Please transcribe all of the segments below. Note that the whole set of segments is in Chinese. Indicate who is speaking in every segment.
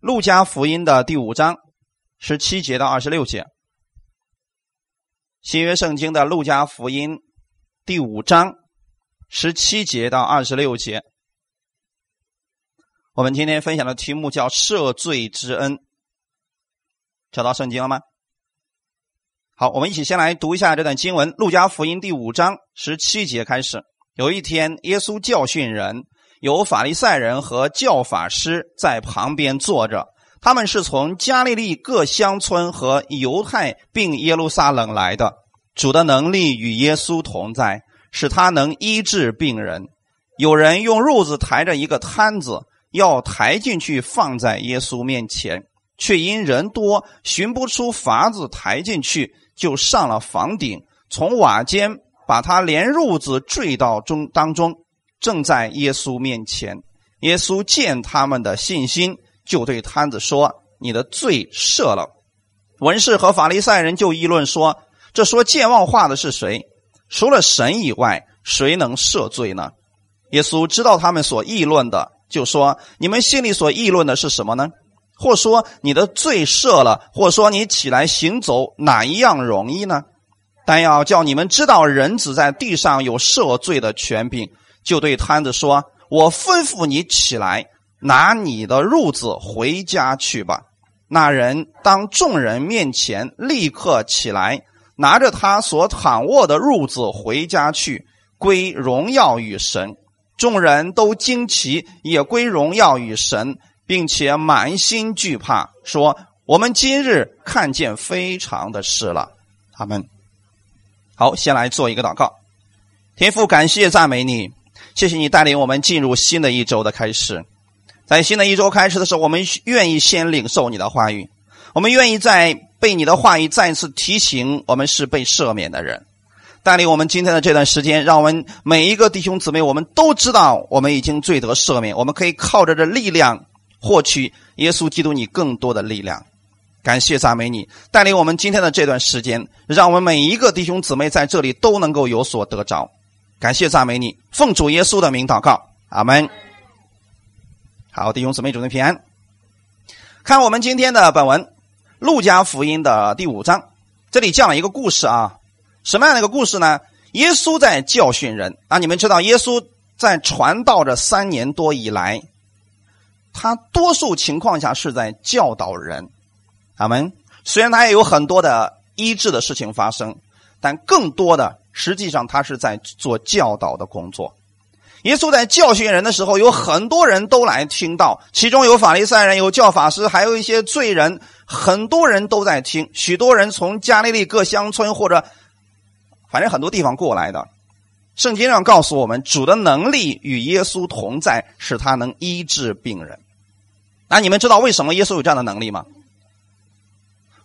Speaker 1: 路加福音的第五章十七节到二十六节，新约圣经的路加福音第五章十七节到二十六节。我们今天分享的题目叫赦罪之恩，找到圣经了吗？好，我们一起先来读一下这段经文，《路加福音》第五章十七节开始。有一天，耶稣教训人。有法利赛人和教法师在旁边坐着，他们是从加利利各乡村和犹太并耶路撒冷来的。主的能力与耶稣同在，使他能医治病人。有人用褥子抬着一个摊子，要抬进去放在耶稣面前，却因人多寻不出法子抬进去，就上了房顶，从瓦间把他连褥子坠到中当中。正在耶稣面前，耶稣见他们的信心，就对摊子说：“你的罪赦了。”文士和法利赛人就议论说：“这说健忘话的是谁？除了神以外，谁能赦罪呢？”耶稣知道他们所议论的，就说：“你们心里所议论的是什么呢？或说你的罪赦了，或说你起来行走，哪一样容易呢？但要叫你们知道，人子在地上有赦罪的权柄。”就对摊子说：“我吩咐你起来，拿你的褥子回家去吧。”那人当众人面前立刻起来，拿着他所躺卧的褥子回家去，归荣耀与神。众人都惊奇，也归荣耀与神，并且满心惧怕，说：“我们今日看见非常的事了。”他们好，先来做一个祷告。天父，感谢赞美你。谢谢你带领我们进入新的一周的开始，在新的一周开始的时候，我们愿意先领受你的话语，我们愿意在被你的话语再次提醒我们是被赦免的人，带领我们今天的这段时间，让我们每一个弟兄姊妹，我们都知道我们已经罪得赦免，我们可以靠着这力量获取耶稣基督你更多的力量。感谢赞美你，带领我们今天的这段时间，让我们每一个弟兄姊妹在这里都能够有所得着。感谢赞美你，奉主耶稣的名祷告，阿门。好，弟兄姊妹，主内平安。看我们今天的本文《路加福音》的第五章，这里讲了一个故事啊。什么样的一个故事呢？耶稣在教训人啊。你们知道，耶稣在传道这三年多以来，他多数情况下是在教导人，阿门。虽然他也有很多的医治的事情发生，但更多的。实际上，他是在做教导的工作。耶稣在教训人的时候，有很多人都来听到，其中有法利赛人、有教法师，还有一些罪人，很多人都在听。许多人从加利利各乡村或者反正很多地方过来的。圣经上告诉我们，主的能力与耶稣同在，使他能医治病人。那你们知道为什么耶稣有这样的能力吗？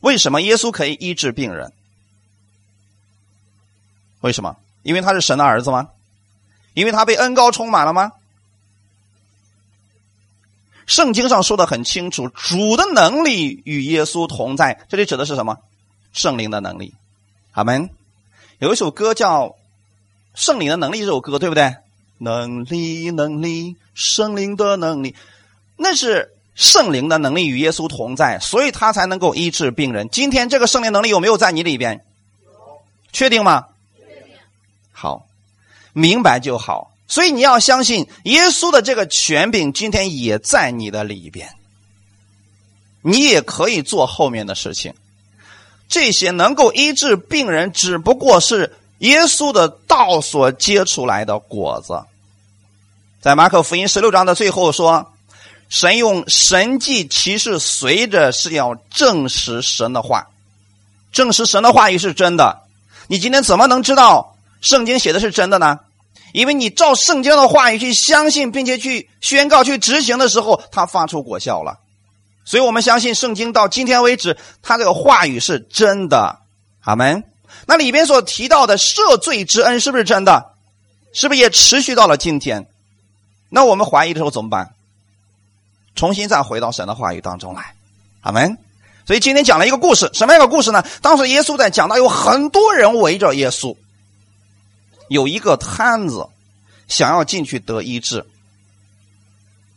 Speaker 1: 为什么耶稣可以医治病人？为什么？因为他是神的儿子吗？因为他被恩高充满了吗？圣经上说的很清楚，主的能力与耶稣同在。这里指的是什么？圣灵的能力。阿门。有一首歌叫《圣灵的能力》，这首歌对不对？能力，能力，圣灵的能力，那是圣灵的能力与耶稣同在，所以他才能够医治病人。今天这个圣灵能力有没有在你里边？确定吗？好，明白就好。所以你要相信耶稣的这个权柄，今天也在你的里边。你也可以做后面的事情。这些能够医治病人，只不过是耶稣的道所结出来的果子。在马可福音十六章的最后说：“神用神迹奇事随着是要证实神的话，证实神的话语是真的。你今天怎么能知道？”圣经写的是真的呢，因为你照圣经的话语去相信，并且去宣告、去执行的时候，它发出果效了。所以我们相信圣经到今天为止，它这个话语是真的。阿门。那里边所提到的赦罪之恩是不是真的？是不是也持续到了今天？那我们怀疑的时候怎么办？重新再回到神的话语当中来。阿门。所以今天讲了一个故事，什么样的故事呢？当时耶稣在讲到，有很多人围着耶稣。有一个摊子，想要进去得医治。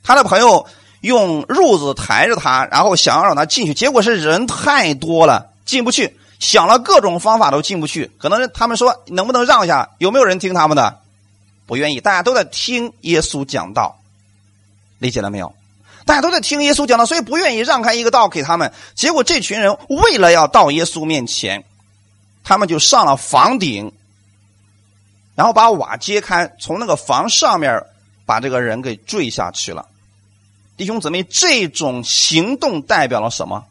Speaker 1: 他的朋友用褥子抬着他，然后想要让他进去，结果是人太多了，进不去。想了各种方法都进不去，可能他们说能不能让一下？有没有人听他们的？不愿意，大家都在听耶稣讲道，理解了没有？大家都在听耶稣讲道，所以不愿意让开一个道给他们。结果这群人为了要到耶稣面前，他们就上了房顶，然后把瓦揭开，从那个房上面把这个人给坠下去了。弟兄姊妹，这种行动代表了什么？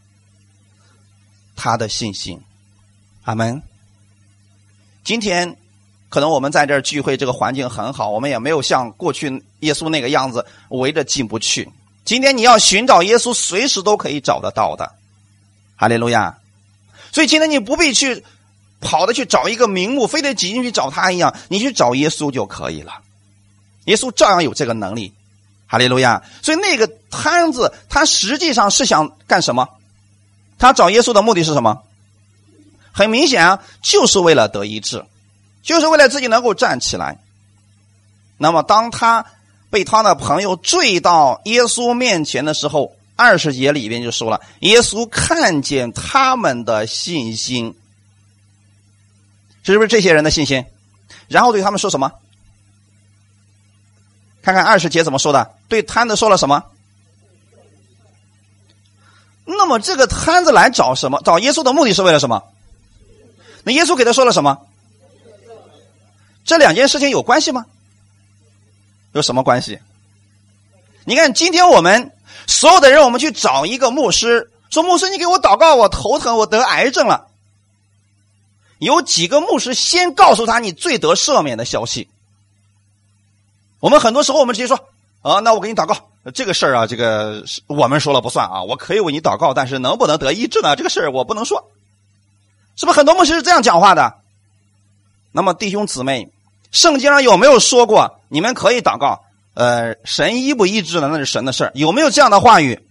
Speaker 1: 他的信心。阿门。今天可能我们在这聚会，这个环境很好，我们也没有像过去耶稣那个样子围着进不去。今天你要寻找耶稣，随时都可以找得到的。哈利路亚！所以今天你不必去跑的去找一个名目，非得挤进去找他一样，你去找耶稣就可以了。耶稣照样有这个能力。哈利路亚！所以那个摊子，他实际上是想干什么？他找耶稣的目的是什么？很明显啊，就是为了得医治，就是为了自己能够站起来。那么，当他被他的朋友坠到耶稣面前的时候，二十节里边就说了：耶稣看见他们的信心，是不是这些人的信心？然后对他们说什么？看看二十节怎么说的？对摊子说了什么？那么，这个摊子来找什么？找耶稣的目的是为了什么？那耶稣给他说了什么？这两件事情有关系吗？有什么关系？你看，今天我们所有的人，我们去找一个牧师，说：“牧师，你给我祷告，我头疼，我得癌症了。”有几个牧师先告诉他你最得赦免的消息？我们很多时候，我们直接说：“啊，那我给你祷告，这个事儿啊，这个我们说了不算啊，我可以为你祷告，但是能不能得医治呢？这个事儿我不能说。”是不是很多牧师是这样讲话的？那么弟兄姊妹，圣经上有没有说过你们可以祷告？呃，神医不医治的那是神的事儿，有没有这样的话语？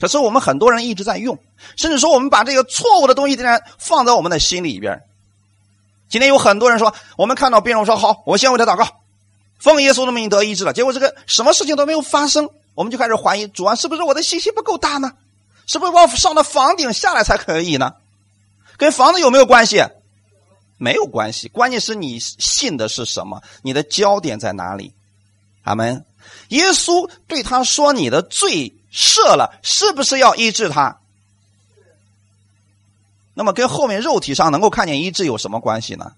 Speaker 1: 可是我们很多人一直在用，甚至说我们把这个错误的东西竟然放在我们的心里边。今天有很多人说，我们看到病人说好，我先为他祷告，奉耶稣的名得医治了。结果这个什么事情都没有发生，我们就开始怀疑主啊，是不是我的信心不够大呢？是不是我上到房顶下来才可以呢？跟房子有没有关系？没有关系，关键是你信的是什么，你的焦点在哪里？阿门。耶稣对他说：“你的罪赦了，是不是要医治他？”那么跟后面肉体上能够看见医治有什么关系呢？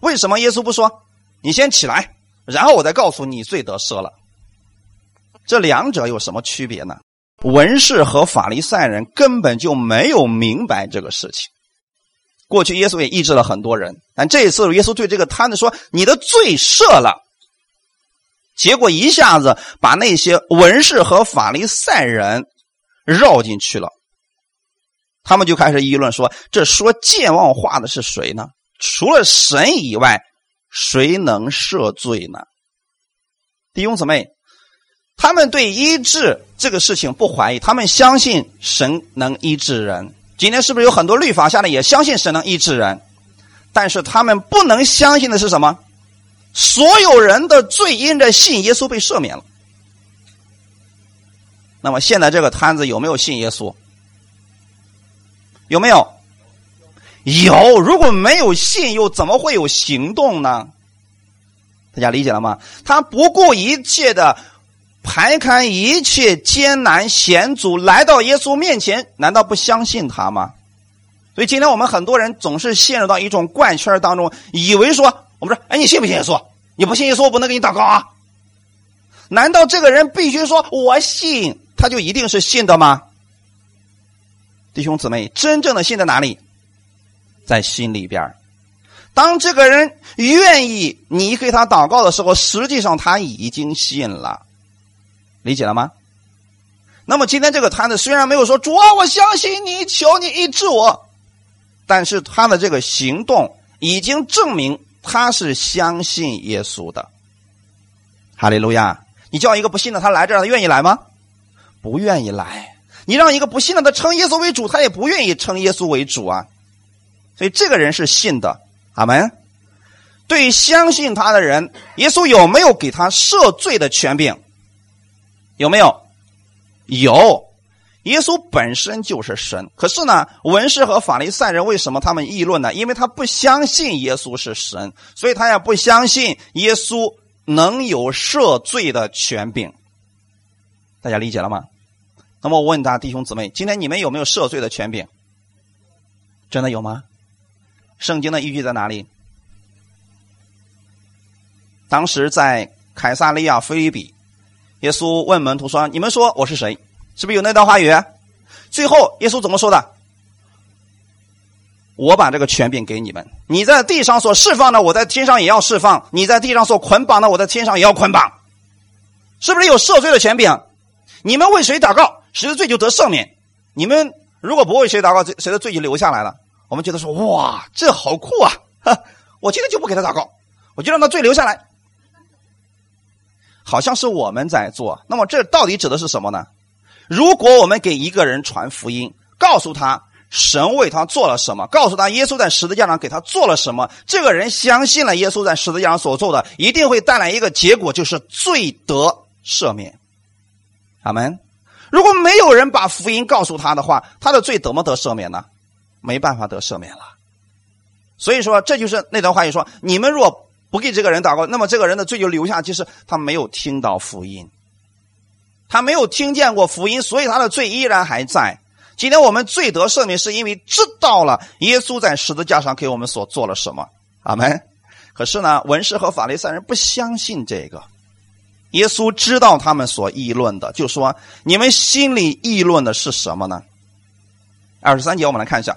Speaker 1: 为什么耶稣不说：“你先起来，然后我再告诉你罪得赦了？”这两者有什么区别呢？文士和法利赛人根本就没有明白这个事情。过去耶稣也医治了很多人，但这一次耶稣对这个摊子说：“你的罪赦了。”结果一下子把那些文士和法利赛人绕进去了。他们就开始议论说：“这说健忘话的是谁呢？除了神以外，谁能赦罪呢？”弟兄姊妹。他们对医治这个事情不怀疑，他们相信神能医治人。今天是不是有很多律法下来也相信神能医治人？但是他们不能相信的是什么？所有人的罪因着信耶稣被赦免了。那么现在这个摊子有没有信耶稣？有没有？有。如果没有信，又怎么会有行动呢？大家理解了吗？他不顾一切的。排开一切艰难险阻，来到耶稣面前，难道不相信他吗？所以今天我们很多人总是陷入到一种怪圈当中，以为说我们说，哎，你信不信耶稣？你不信耶稣，我不能给你祷告啊？难道这个人必须说我信，他就一定是信的吗？弟兄姊妹，真正的信在哪里？在心里边当这个人愿意你给他祷告的时候，实际上他已经信了。理解了吗？那么今天这个摊子虽然没有说主啊，我相信你，求你医治我，但是他的这个行动已经证明他是相信耶稣的。哈利路亚！你叫一个不信的他来这儿，他愿意来吗？不愿意来。你让一个不信的他称耶稣为主，他也不愿意称耶稣为主啊。所以这个人是信的。阿门。对于相信他的人，耶稣有没有给他赦罪的权柄？有没有？有。耶稣本身就是神，可是呢，文士和法利赛人为什么他们议论呢？因为他不相信耶稣是神，所以他也不相信耶稣能有赦罪的权柄。大家理解了吗？那么我问大家弟兄姊妹，今天你们有没有赦罪的权柄？真的有吗？圣经的依据在哪里？当时在凯撒利亚菲利比，耶稣问门徒说：“你们说我是谁？”是不是有那段话语？最后耶稣怎么说的？我把这个权柄给你们，你在地上所释放的，我在天上也要释放；你在地上所捆绑的，我在天上也要捆绑。是不是有赦罪的权柄？你们为谁祷告，谁的罪就得赦免；你们如果不为谁祷告，谁的罪就留下来了。我们觉得说，哇，这好酷啊！我今天就不给他祷告，我就让他罪留下来。好像是我们在做，那么这到底指的是什么呢？如果我们给一个人传福音，告诉他神为他做了什么，告诉他耶稣在十字架上给他做了什么，这个人相信了耶稣在十字架上所做的，一定会带来一个结果，就是罪得赦免。阿门。如果没有人把福音告诉他的话，他的罪怎么得赦免呢？没办法得赦免了。所以说，这就是那段话语说：你们若不给这个人祷告，那么这个人的罪就留下，其实他没有听到福音。他没有听见过福音，所以他的罪依然还在。今天我们罪得赦免，是因为知道了耶稣在十字架上给我们所做了什么。阿门。可是呢，文士和法利赛人不相信这个。耶稣知道他们所议论的，就说：“你们心里议论的是什么呢？”二十三节，我们来看一下。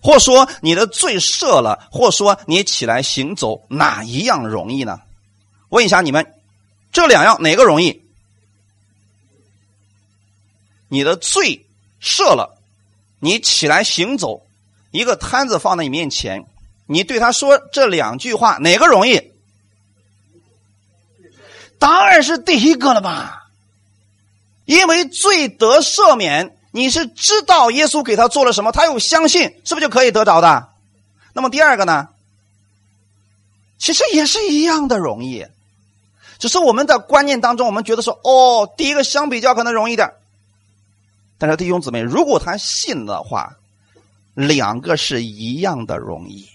Speaker 1: 或说你的罪赦了，或说你起来行走，哪一样容易呢？问一下你们，这两样哪个容易？你的罪赦了，你起来行走，一个摊子放在你面前，你对他说这两句话，哪个容易？当然是第一个了吧，因为罪得赦免，你是知道耶稣给他做了什么，他又相信，是不是就可以得着的？那么第二个呢？其实也是一样的容易，只是我们的观念当中，我们觉得说，哦，第一个相比较可能容易点。但是弟兄姊妹，如果他信的话，两个是一样的容易。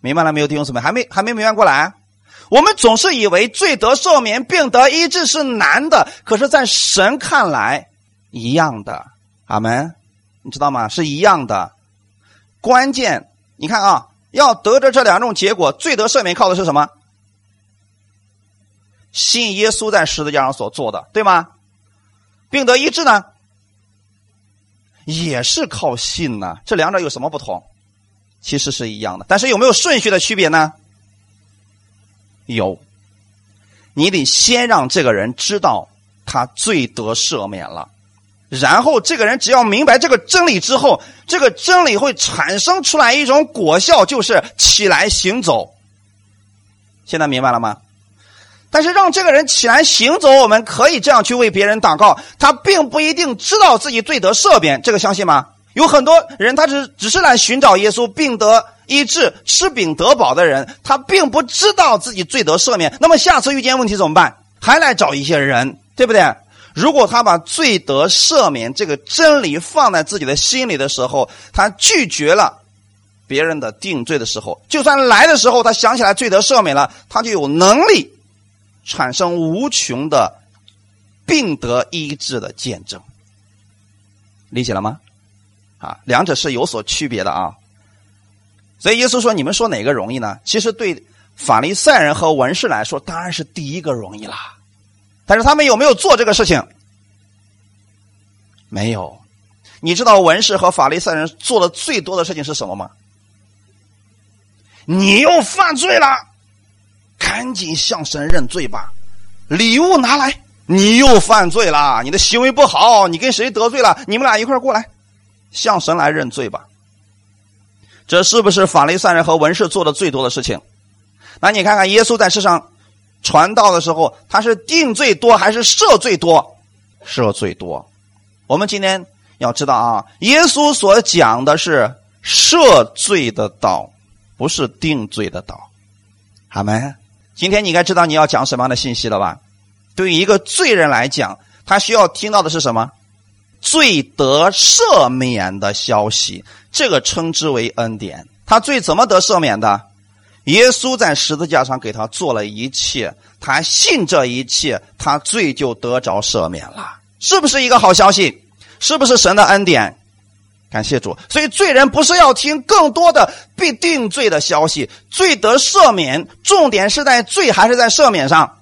Speaker 1: 明白了没有，弟兄姊妹？还没还没明白过来？我们总是以为罪得赦免、病得医治是难的，可是，在神看来一样的。阿门，你知道吗？是一样的。关键，你看啊，要得着这两种结果，罪得赦免靠的是什么？信耶稣在十字架上所做的，对吗？病得医治呢，也是靠信呢。这两者有什么不同？其实是一样的，但是有没有顺序的区别呢？有。你得先让这个人知道他罪得赦免了，然后这个人只要明白这个真理之后，这个真理会产生出来一种果效，就是起来行走。现在明白了吗？但是让这个人起来行走，我们可以这样去为别人祷告。他并不一定知道自己罪得赦免，这个相信吗？有很多人，他只只是来寻找耶稣，病得医治、吃饼得饱的人，他并不知道自己罪得赦免。那么下次遇见问题怎么办？还来找一些人，对不对？如果他把罪得赦免这个真理放在自己的心里的时候，他拒绝了别人的定罪的时候，就算来的时候他想起来罪得赦免了，他就有能力。产生无穷的病得医治的见证，理解了吗？啊，两者是有所区别的啊。所以耶稣说：“你们说哪个容易呢？”其实对法利赛人和文士来说，当然是第一个容易啦。但是他们有没有做这个事情？没有。你知道文士和法利赛人做的最多的事情是什么吗？你又犯罪了。赶紧向神认罪吧，礼物拿来。你又犯罪了，你的行为不好，你跟谁得罪了？你们俩一块过来，向神来认罪吧。这是不是法利赛人和文士做的最多的事情？那你看看耶稣在世上传道的时候，他是定罪多还是赦罪多？赦罪多。我们今天要知道啊，耶稣所讲的是赦罪的道，不是定罪的道。好没？今天你应该知道你要讲什么样的信息了吧？对于一个罪人来讲，他需要听到的是什么？罪得赦免的消息，这个称之为恩典。他罪怎么得赦免的？耶稣在十字架上给他做了一切，他信这一切，他罪就得着赦免了，是不是一个好消息？是不是神的恩典？感谢主。所以罪人不是要听更多的被定罪的消息，罪得赦免，重点是在罪还是在赦免上？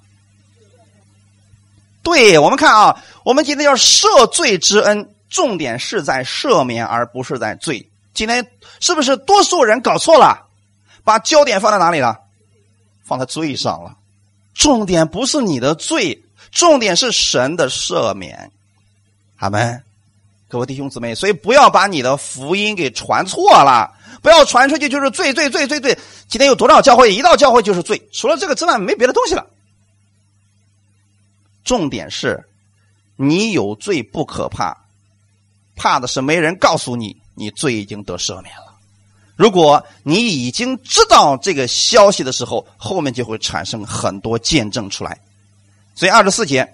Speaker 1: 对我们看啊，我们今天要赦罪之恩，重点是在赦免，而不是在罪。今天是不是多数人搞错了？把焦点放在哪里了？放在罪上了。重点不是你的罪，重点是神的赦免。阿门，各位弟兄姊妹，所以不要把你的福音给传错了，不要传出去就是罪罪罪罪罪。今天有多少教会一到教会就是罪，除了这个之外没别的东西了。重点是，你有罪不可怕，怕的是没人告诉你，你罪已经得赦免了。如果你已经知道这个消息的时候，后面就会产生很多见证出来。所以二十四节，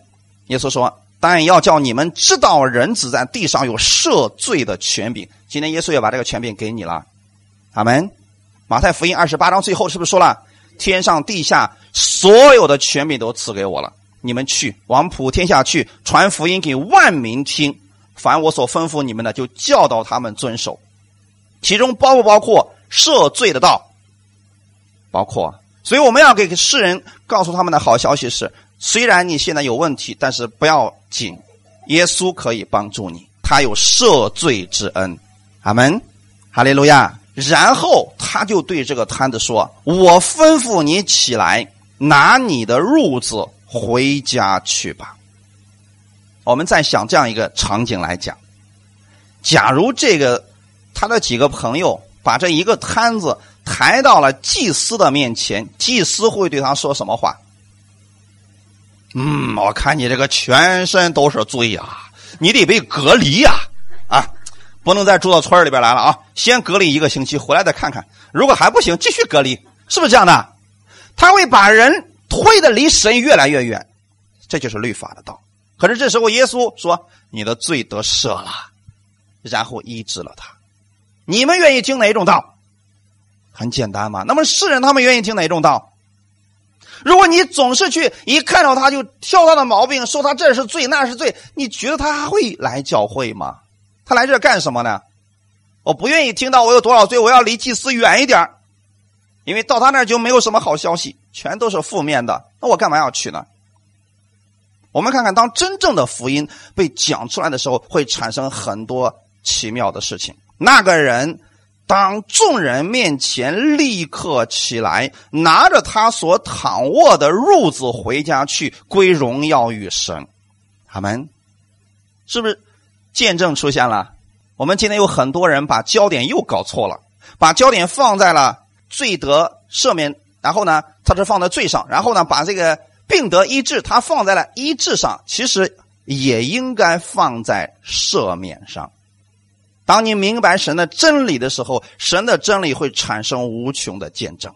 Speaker 1: 耶稣说：“但要叫你们知道，人子在地上有赦罪的权柄。”今天耶稣要把这个权柄给你了，阿门。马太福音二十八章最后是不是说了：“天上地下所有的权柄都赐给我了，你们去往普天下去，传福音给万民听。凡我所吩咐你们的，就教导他们遵守。”其中包不包括赦罪的道？包括，所以我们要给世人告诉他们的好消息是：虽然你现在有问题，但是不要紧，耶稣可以帮助你，他有赦罪之恩。阿门，哈利路亚。然后他就对这个摊子说：“我吩咐你起来，拿你的褥子回家去吧。”我们再想这样一个场景来讲：假如这个。他的几个朋友把这一个摊子抬到了祭司的面前，祭司会对他说什么话？嗯，我看你这个全身都是罪呀，你得被隔离呀，啊，不能再住到村里边来了啊，先隔离一个星期，回来再看看，如果还不行，继续隔离，是不是这样的？他会把人推的离神越来越远，这就是律法的道。可是这时候耶稣说：“你的罪得赦了。”然后医治了他。你们愿意听哪一种道？很简单嘛。那么世人他们愿意听哪一种道？如果你总是去一看到他就挑他的毛病，说他这是罪那是罪，你觉得他还会来教会吗？他来这干什么呢？我不愿意听到我有多少罪，我要离祭司远一点因为到他那儿就没有什么好消息，全都是负面的。那我干嘛要去呢？我们看看，当真正的福音被讲出来的时候，会产生很多奇妙的事情。那个人当众人面前立刻起来，拿着他所躺卧的褥子回家去，归荣耀与神。他们是不是见证出现了？我们今天有很多人把焦点又搞错了，把焦点放在了罪得赦免，然后呢，他是放在罪上，然后呢，把这个病得医治，他放在了医治上，其实也应该放在赦免上。当你明白神的真理的时候，神的真理会产生无穷的见证。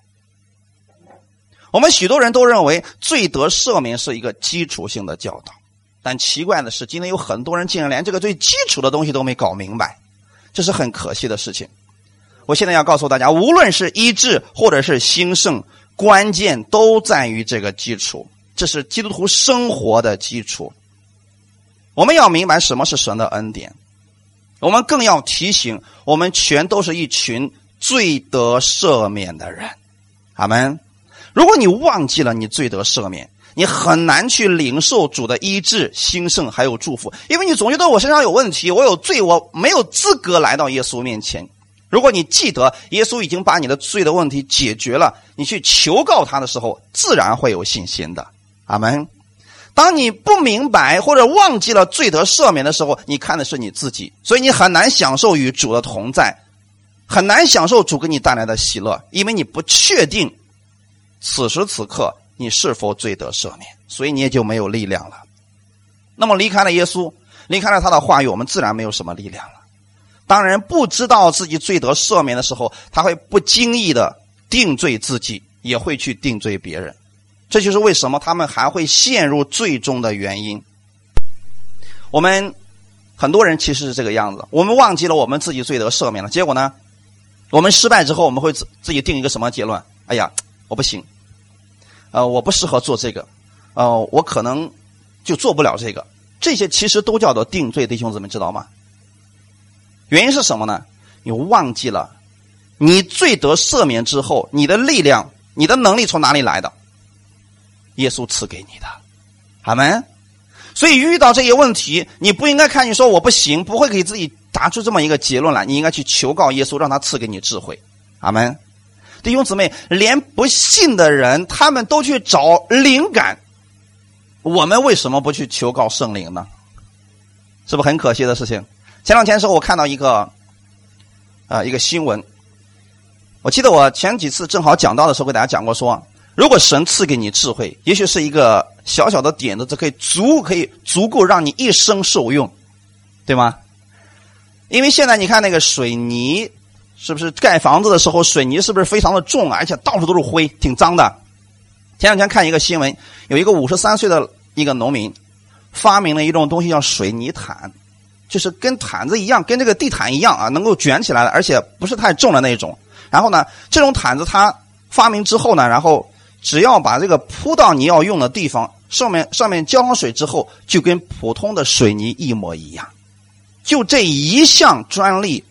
Speaker 1: 我们许多人都认为罪得赦免是一个基础性的教导，但奇怪的是，今天有很多人竟然连这个最基础的东西都没搞明白，这是很可惜的事情。我现在要告诉大家，无论是医治或者是兴盛，关键都在于这个基础，这是基督徒生活的基础。我们要明白什么是神的恩典。我们更要提醒，我们全都是一群罪得赦免的人，阿门。如果你忘记了你罪得赦免，你很难去领受主的医治、兴盛还有祝福，因为你总觉得我身上有问题，我有罪，我没有资格来到耶稣面前。如果你记得耶稣已经把你的罪的问题解决了，你去求告他的时候，自然会有信心的，阿门。当你不明白或者忘记了罪得赦免的时候，你看的是你自己，所以你很难享受与主的同在，很难享受主给你带来的喜乐，因为你不确定此时此刻你是否罪得赦免，所以你也就没有力量了。那么离开了耶稣，离开了他的话语，我们自然没有什么力量了。当人不知道自己罪得赦免的时候，他会不经意的定罪自己，也会去定罪别人。这就是为什么他们还会陷入最终的原因。我们很多人其实是这个样子，我们忘记了我们自己罪得赦免了，结果呢，我们失败之后，我们会自自己定一个什么结论？哎呀，我不行，呃，我不适合做这个，呃，我可能就做不了这个。这些其实都叫做定罪，弟兄姊妹知道吗？原因是什么呢？你忘记了，你罪得赦免之后，你的力量、你的能力从哪里来的？耶稣赐给你的，阿门。所以遇到这些问题，你不应该看你说我不行，不会给自己答出这么一个结论来。你应该去求告耶稣，让他赐给你智慧，阿门。弟兄姊妹，连不信的人他们都去找灵感，我们为什么不去求告圣灵呢？是不是很可惜的事情？前两天时候我看到一个，啊，一个新闻。我记得我前几次正好讲到的时候，给大家讲过说。如果神赐给你智慧，也许是一个小小的点子，这可以足可以足够让你一生受用，对吗？因为现在你看那个水泥，是不是盖房子的时候水泥是不是非常的重啊，而且到处都是灰，挺脏的。前两天看一个新闻，有一个五十三岁的一个农民，发明了一种东西叫水泥毯，就是跟毯子一样，跟这个地毯一样啊，能够卷起来的，而且不是太重的那种。然后呢，这种毯子它发明之后呢，然后。只要把这个铺到你要用的地方，上面上面浇上水之后，就跟普通的水泥一模一样。就这一项专利，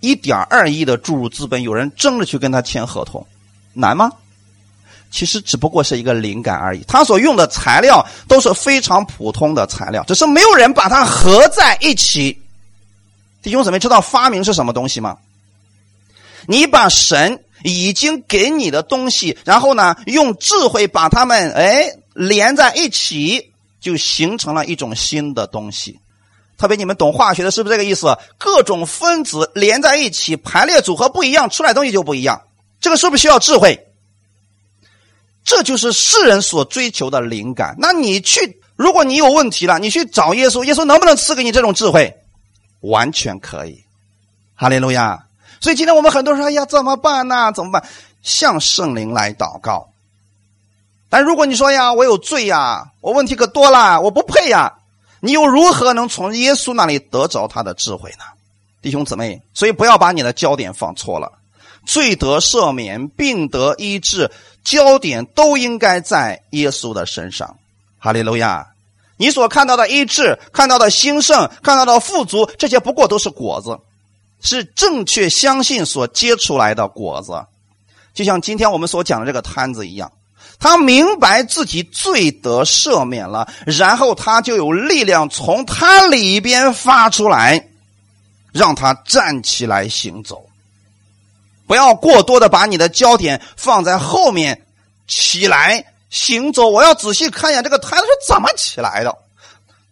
Speaker 1: 一点二亿的注入资本，有人争着去跟他签合同，难吗？其实只不过是一个灵感而已。他所用的材料都是非常普通的材料，只是没有人把它合在一起。弟兄姊妹，知道发明是什么东西吗？你把神。已经给你的东西，然后呢，用智慧把它们哎连在一起，就形成了一种新的东西。特别你们懂化学的，是不是这个意思？各种分子连在一起，排列组合不一样，出来东西就不一样。这个是不是需要智慧？这就是世人所追求的灵感。那你去，如果你有问题了，你去找耶稣，耶稣能不能赐给你这种智慧？完全可以。哈利路亚。所以今天我们很多人说：“哎呀，怎么办呢？怎么办？向圣灵来祷告。”但如果你说：“呀，我有罪呀，我问题可多了，我不配呀。”你又如何能从耶稣那里得着他的智慧呢？弟兄姊妹，所以不要把你的焦点放错了。罪得赦免，病得医治，焦点都应该在耶稣的身上。哈利路亚！你所看到的医治、看到的兴盛、看到的富足，这些不过都是果子。是正确相信所结出来的果子，就像今天我们所讲的这个摊子一样，他明白自己罪得赦免了，然后他就有力量从他里边发出来，让他站起来行走。不要过多的把你的焦点放在后面，起来行走。我要仔细看一眼这个摊子是怎么起来的，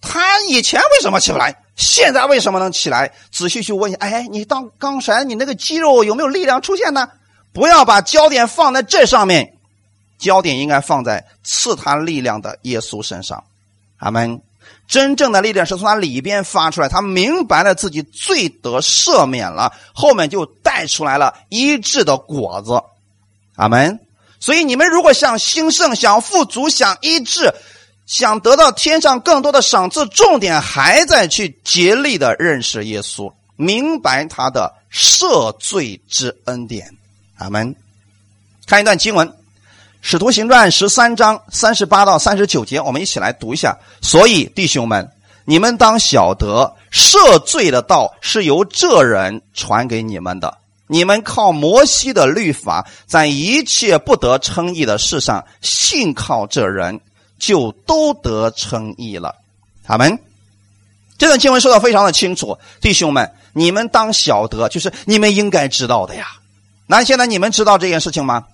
Speaker 1: 他以前为什么起不来？现在为什么能起来？仔细去问一下，哎，你当刚才你那个肌肉有没有力量出现呢？不要把焦点放在这上面，焦点应该放在赐他力量的耶稣身上。阿门。真正的力量是从他里边发出来，他明白了自己罪得赦免了，后面就带出来了医治的果子。阿门。所以你们如果想兴盛、想富足、想医治。想得到天上更多的赏赐，重点还在去竭力的认识耶稣，明白他的赦罪之恩典。阿门。看一段经文，《使徒行传》十三章三十八到三十九节，我们一起来读一下。所以，弟兄们，你们当晓得，赦罪的道是由这人传给你们的。你们靠摩西的律法，在一切不得称义的事上，信靠这人。就都得称义了，他们这段经文说的非常的清楚，弟兄们，你们当晓得，就是你们应该知道的呀。那现在你们知道这件事情吗？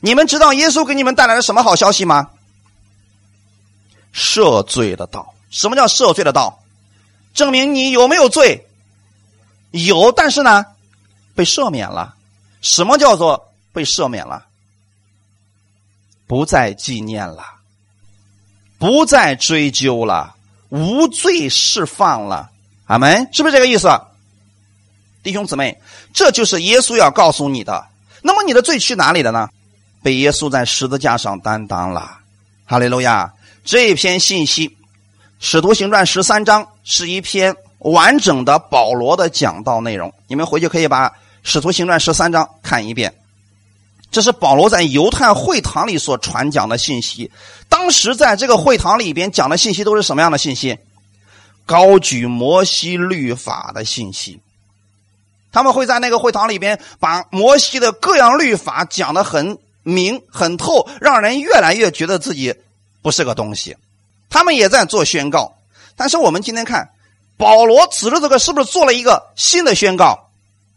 Speaker 1: 你们知道耶稣给你们带来了什么好消息吗？赦罪的道。什么叫赦罪的道？证明你有没有罪？有，但是呢，被赦免了。什么叫做被赦免了？不再纪念了。不再追究了，无罪释放了，阿门，是不是这个意思？弟兄姊妹，这就是耶稣要告诉你的。那么你的罪去哪里了呢？被耶稣在十字架上担当了，哈利路亚！这篇信息《使徒行传》十三章是一篇完整的保罗的讲道内容，你们回去可以把《使徒行传》十三章看一遍。这是保罗在犹太会堂里所传讲的信息。当时在这个会堂里边讲的信息都是什么样的信息？高举摩西律法的信息。他们会在那个会堂里边把摩西的各样律法讲得很明很透，让人越来越觉得自己不是个东西。他们也在做宣告。但是我们今天看，保罗指着这个是不是做了一个新的宣告？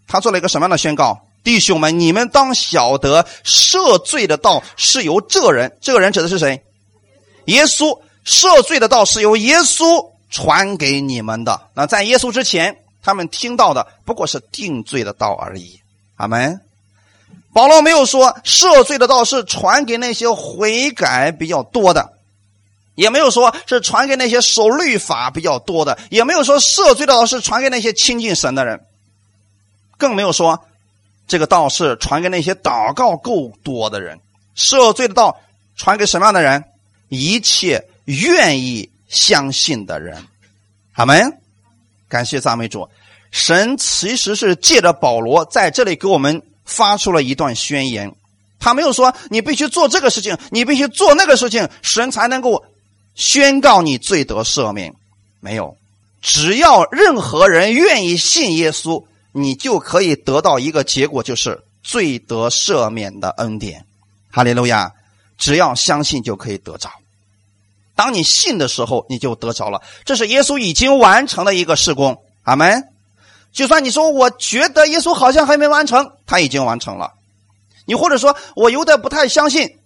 Speaker 1: 他做了一个什么样的宣告？弟兄们，你们当晓得赦罪的道是由这人，这个人指的是谁？耶稣赦罪的道是由耶稣传给你们的。那在耶稣之前，他们听到的不过是定罪的道而已。阿门。保罗没有说赦罪的道是传给那些悔改比较多的，也没有说是传给那些守律法比较多的，也没有说赦罪的道是传给那些亲近神的人，更没有说。这个道是传给那些祷告够多的人，赦罪的道传给什么样的人？一切愿意相信的人。阿门。感谢赞美主。神其实是借着保罗在这里给我们发出了一段宣言，他没有说你必须做这个事情，你必须做那个事情，神才能够宣告你罪得赦免。没有，只要任何人愿意信耶稣。你就可以得到一个结果，就是罪得赦免的恩典。哈利路亚！只要相信就可以得着。当你信的时候，你就得着了。这是耶稣已经完成的一个事工。阿门。就算你说我觉得耶稣好像还没完成，他已经完成了。你或者说我有点不太相信，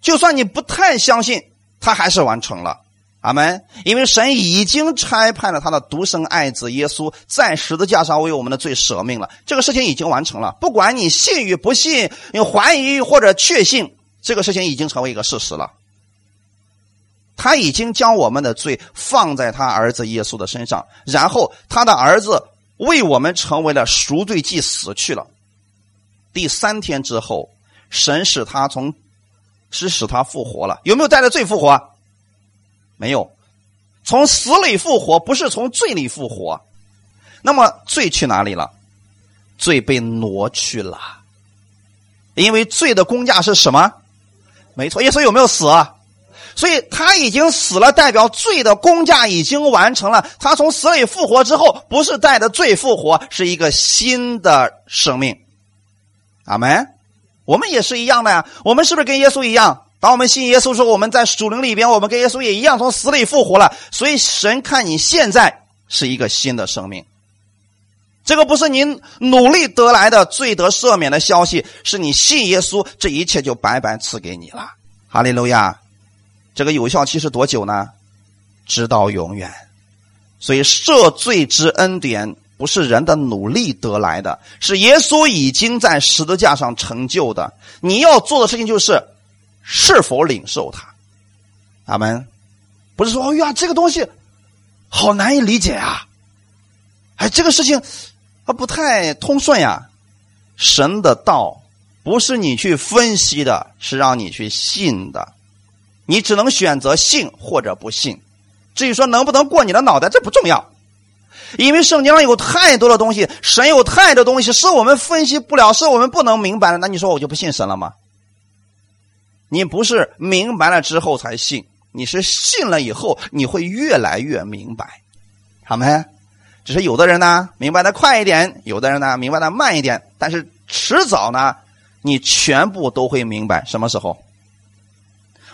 Speaker 1: 就算你不太相信，他还是完成了。阿门！因为神已经差派了他的独生爱子耶稣在十字架上为我们的罪舍命了，这个事情已经完成了。不管你信与不信，你怀疑或者确信，这个事情已经成为一个事实了。他已经将我们的罪放在他儿子耶稣的身上，然后他的儿子为我们成为了赎罪祭，死去了。第三天之后，神使他从，是使他复活了。有没有带着罪复活？没有，从死里复活不是从罪里复活，那么罪去哪里了？罪被挪去了，因为罪的工价是什么？没错，耶稣有没有死？所以他已经死了，代表罪的工价已经完成了。他从死里复活之后，不是带着罪复活，是一个新的生命。阿门。我们也是一样的呀，我们是不是跟耶稣一样？当我们信耶稣时候，我们在属灵里边，我们跟耶稣也一样从死里复活了。所以神看你现在是一个新的生命，这个不是您努力得来的罪得赦免的消息，是你信耶稣，这一切就白白赐给你了。哈利路亚！这个有效期是多久呢？直到永远。所以赦罪之恩典不是人的努力得来的，是耶稣已经在十字架上成就的。你要做的事情就是。是否领受它？阿门。不是说，哎呀，这个东西好难以理解啊！哎，这个事情它不太通顺呀。神的道不是你去分析的，是让你去信的。你只能选择信或者不信。至于说能不能过你的脑袋，这不重要。因为圣经上有太多的东西，神有太多东西是我们分析不了，是我们不能明白的。那你说我就不信神了吗？你不是明白了之后才信，你是信了以后，你会越来越明白，好没？只是有的人呢明白的快一点，有的人呢明白的慢一点，但是迟早呢，你全部都会明白。什么时候？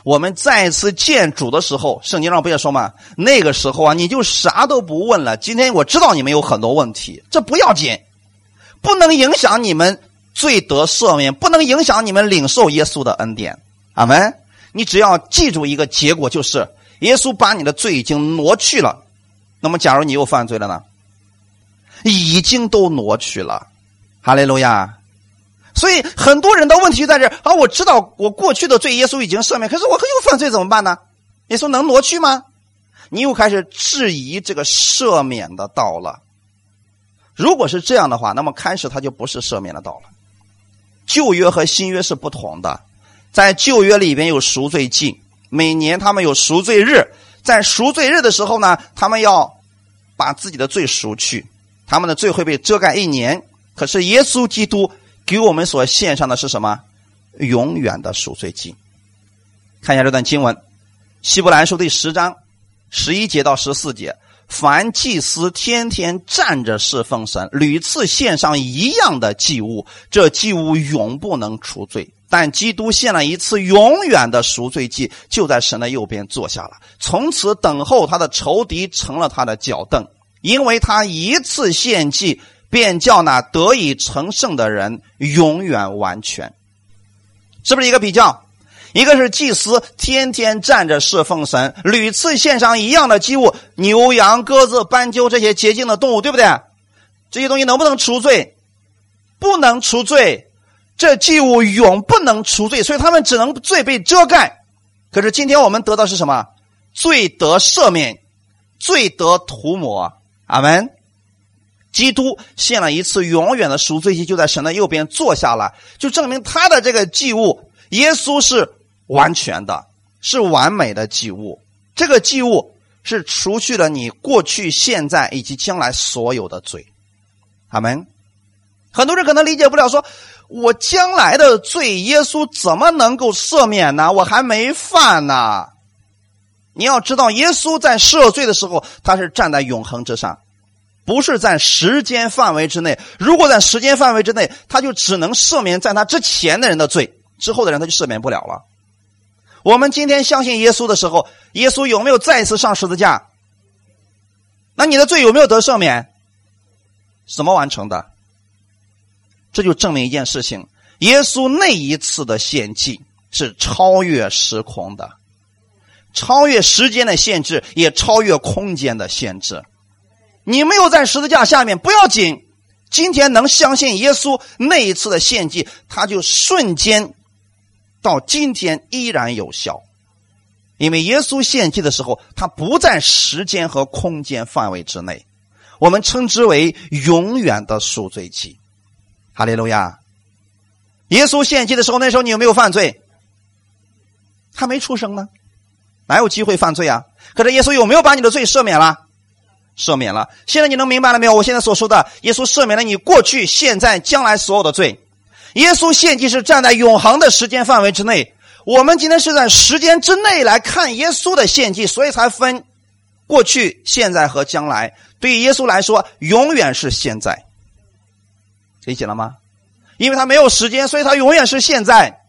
Speaker 1: 我们再次见主的时候，圣经上不也说吗？那个时候啊，你就啥都不问了。今天我知道你们有很多问题，这不要紧，不能影响你们罪得赦免，不能影响你们领受耶稣的恩典。阿门！你只要记住一个结果，就是耶稣把你的罪已经挪去了。那么，假如你又犯罪了呢？已经都挪去了。哈利路亚！所以很多人的问题在这啊，我知道我过去的罪耶稣已经赦免，可是我又犯罪怎么办呢？耶稣能挪去吗？你又开始质疑这个赦免的道了。如果是这样的话，那么开始它就不是赦免的道了。旧约和新约是不同的。在旧约里边有赎罪祭，每年他们有赎罪日，在赎罪日的时候呢，他们要把自己的罪赎去，他们的罪会被遮盖一年。可是耶稣基督给我们所献上的是什么？永远的赎罪祭。看一下这段经文，《希伯来书》第十章十一节到十四节。凡祭司天天站着侍奉神，屡次献上一样的祭物，这祭物永不能除罪。但基督献了一次永远的赎罪祭，就在神的右边坐下了，从此等候他的仇敌成了他的脚凳，因为他一次献祭，便叫那得以成圣的人永远完全。是不是一个比较？一个是祭司天天站着侍奉神，屡次献上一样的祭物，牛羊鸽子斑鸠这些洁净的动物，对不对？这些东西能不能除罪？不能除罪，这祭物永不能除罪，所以他们只能罪被遮盖。可是今天我们得到是什么？罪得赦免，罪得涂抹。阿门。基督献了一次永远的赎罪祭，就在神的右边坐下了，就证明他的这个祭物，耶稣是。完全的，是完美的祭物。这个祭物是除去了你过去、现在以及将来所有的罪。阿门。很多人可能理解不了，说我将来的罪，耶稣怎么能够赦免呢？我还没犯呢。你要知道，耶稣在赦罪的时候，他是站在永恒之上，不是在时间范围之内。如果在时间范围之内，他就只能赦免在他之前的人的罪，之后的人他就赦免不了了。我们今天相信耶稣的时候，耶稣有没有再次上十字架？那你的罪有没有得赦免？怎么完成的？这就证明一件事情：耶稣那一次的献祭是超越时空的，超越时间的限制，也超越空间的限制。你没有在十字架下面不要紧，今天能相信耶稣那一次的献祭，他就瞬间。到今天依然有效，因为耶稣献祭的时候，他不在时间和空间范围之内，我们称之为永远的赎罪祭。哈利路亚！耶稣献祭的时候，那时候你有没有犯罪？还没出生呢，哪有机会犯罪啊？可是耶稣有没有把你的罪赦免了？赦免了。现在你能明白了没有？我现在所说的，耶稣赦免了你过去、现在、将来所有的罪。耶稣献祭是站在永恒的时间范围之内，我们今天是在时间之内来看耶稣的献祭，所以才分过去、现在和将来。对于耶稣来说，永远是现在，理解了吗？因为他没有时间，所以他永远是现在。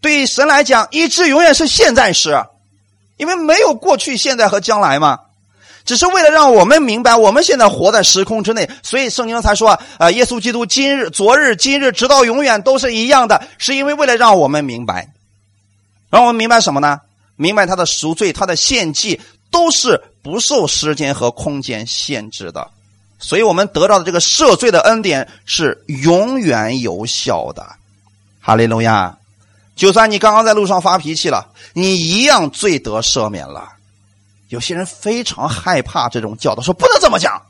Speaker 1: 对于神来讲，意志永远是现在时，因为没有过去、现在和将来嘛。只是为了让我们明白，我们现在活在时空之内，所以圣经才说：“啊，耶稣基督今日、昨日、今日，直到永远都是一样的。”是因为为了让我们明白，让我们明白什么呢？明白他的赎罪、他的献祭都是不受时间和空间限制的，所以我们得到的这个赦罪的恩典是永远有效的。哈利路亚！就算你刚刚在路上发脾气了，你一样罪得赦免了。有些人非常害怕这种教导，说不能这么讲，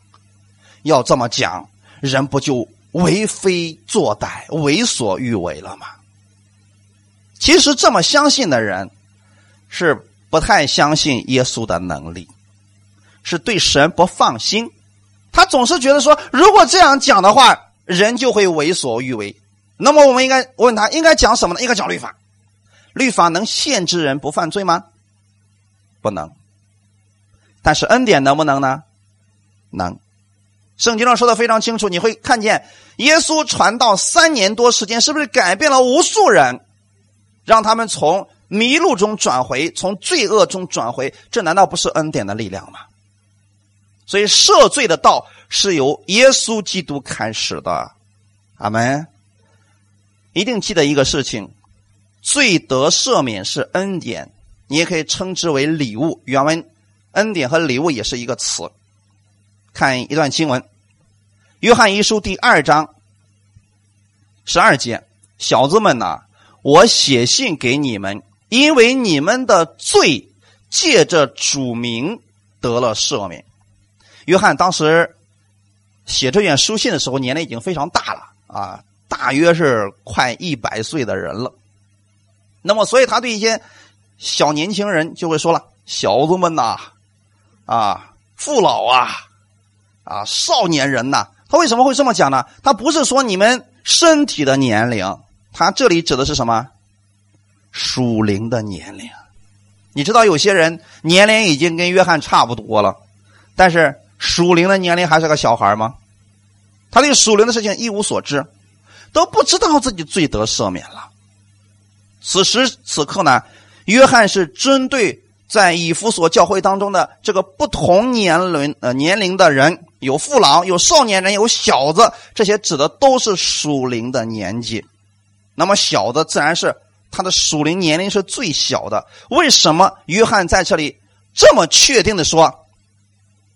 Speaker 1: 要这么讲，人不就为非作歹、为所欲为了吗？其实这么相信的人，是不太相信耶稣的能力，是对神不放心。他总是觉得说，如果这样讲的话，人就会为所欲为。那么我们应该问他，应该讲什么呢？应该讲律法。律法能限制人不犯罪吗？不能。但是恩典能不能呢？能，圣经上说的非常清楚。你会看见耶稣传道三年多时间，是不是改变了无数人，让他们从迷路中转回，从罪恶中转回？这难道不是恩典的力量吗？所以赦罪的道是由耶稣基督开始的。阿门。一定记得一个事情：罪得赦免是恩典，你也可以称之为礼物。原文。恩典和礼物也是一个词。看一段经文，《约翰一书》第二章十二节：“小子们呐，我写信给你们，因为你们的罪借着主名得了赦免。”约翰当时写这卷书信的时候，年龄已经非常大了啊，大约是快一百岁的人了。那么，所以他对一些。小年轻人就会说了：“小子们呐，啊，父老啊，啊，少年人呐。”他为什么会这么讲呢？他不是说你们身体的年龄，他这里指的是什么？属灵的年龄。你知道有些人年龄已经跟约翰差不多了，但是属灵的年龄还是个小孩吗？他对属灵的事情一无所知，都不知道自己罪得赦免了。此时此刻呢，约翰是针对在以弗所教会当中的这个不同年龄呃年龄的人。有父老，有少年人，有小子，这些指的都是属灵的年纪。那么小的自然是他的属灵年龄是最小的。为什么约翰在这里这么确定的说：“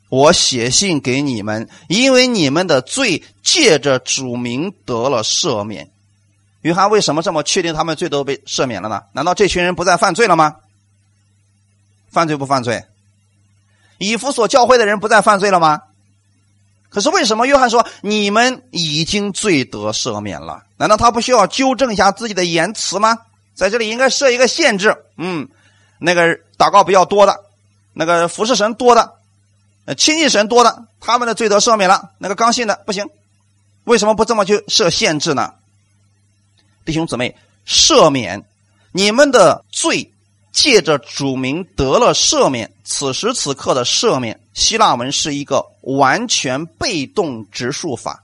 Speaker 1: 我写信给你们，因为你们的罪借着主名得了赦免。”约翰为什么这么确定他们罪都被赦免了呢？难道这群人不再犯罪了吗？犯罪不犯罪？以弗所教会的人不再犯罪了吗？可是为什么约翰说你们已经罪得赦免了？难道他不需要纠正一下自己的言辞吗？在这里应该设一个限制。嗯，那个祷告比较多的，那个服侍神多的，亲近神多的，他们的罪得赦免了。那个刚信的不行，为什么不这么去设限制呢？弟兄姊妹，赦免你们的罪。借着主名得了赦免，此时此刻的赦免，希腊文是一个完全被动直述法，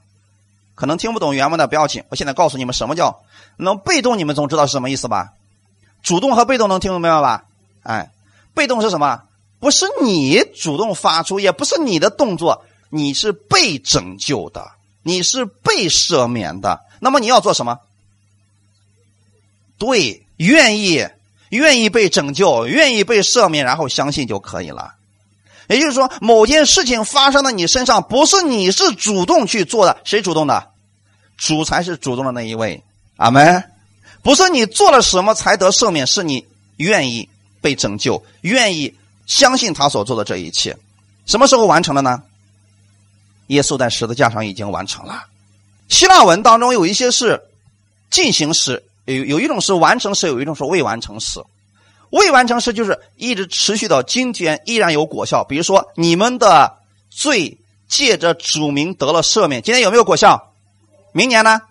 Speaker 1: 可能听不懂原文的不要紧，我现在告诉你们什么叫能被动，你们总知道是什么意思吧？主动和被动能听明白吧？哎，被动是什么？不是你主动发出，也不是你的动作，你是被拯救的，你是被赦免的，那么你要做什么？对，愿意。愿意被拯救，愿意被赦免，然后相信就可以了。也就是说，某件事情发生在你身上，不是你是主动去做的，谁主动的？主才是主动的那一位。阿门。不是你做了什么才得赦免，是你愿意被拯救，愿意相信他所做的这一切。什么时候完成的呢？耶稣在十字架上已经完成了。希腊文当中有一些是进行时。有有一种是完成时，有一种是未完成时。未完成时就是一直持续到今天依然有果效。比如说，你们的罪借着主名得了赦免，今天有没有果效？明年呢？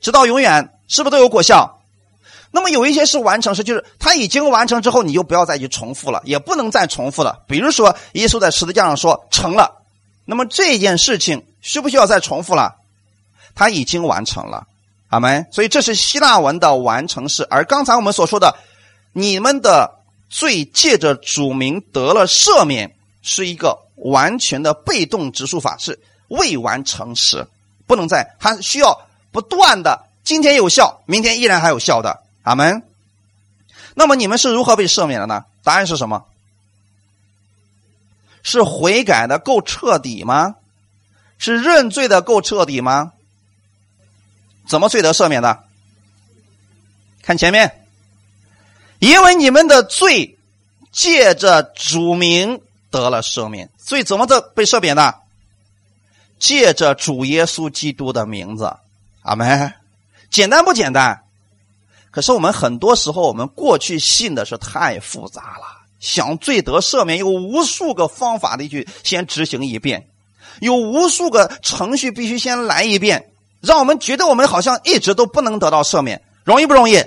Speaker 1: 直到永远是不是都有果效？那么有一些是完成时，就是他已经完成之后，你就不要再去重复了，也不能再重复了。比如说，耶稣在十字架上说成了，那么这件事情需不需要再重复了？他已经完成了。阿门。所以这是希腊文的完成式，而刚才我们所说的，你们的罪借着主名得了赦免，是一个完全的被动直述法，是未完成时，不能再，还需要不断的，今天有效，明天依然还有效的。阿门。那么你们是如何被赦免的呢？答案是什么？是悔改的够彻底吗？是认罪的够彻底吗？怎么罪得赦免的？看前面，因为你们的罪借着主名得了赦免。所以怎么得被赦免的？借着主耶稣基督的名字，阿门。简单不简单？可是我们很多时候，我们过去信的是太复杂了。想罪得赦免，有无数个方法的去先执行一遍，有无数个程序必须先来一遍。让我们觉得我们好像一直都不能得到赦免，容易不容易？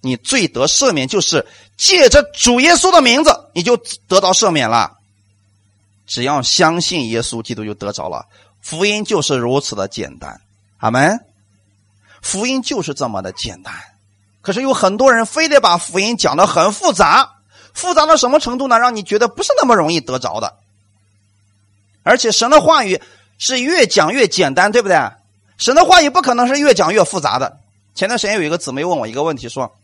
Speaker 1: 你罪得赦免就是借着主耶稣的名字，你就得到赦免了。只要相信耶稣基督就得着了。福音就是如此的简单，阿门。福音就是这么的简单。可是有很多人非得把福音讲的很复杂，复杂到什么程度呢？让你觉得不是那么容易得着的。而且神的话语是越讲越简单，对不对？神的话语不可能是越讲越复杂的。前段时间有一个姊妹问我一个问题，说：“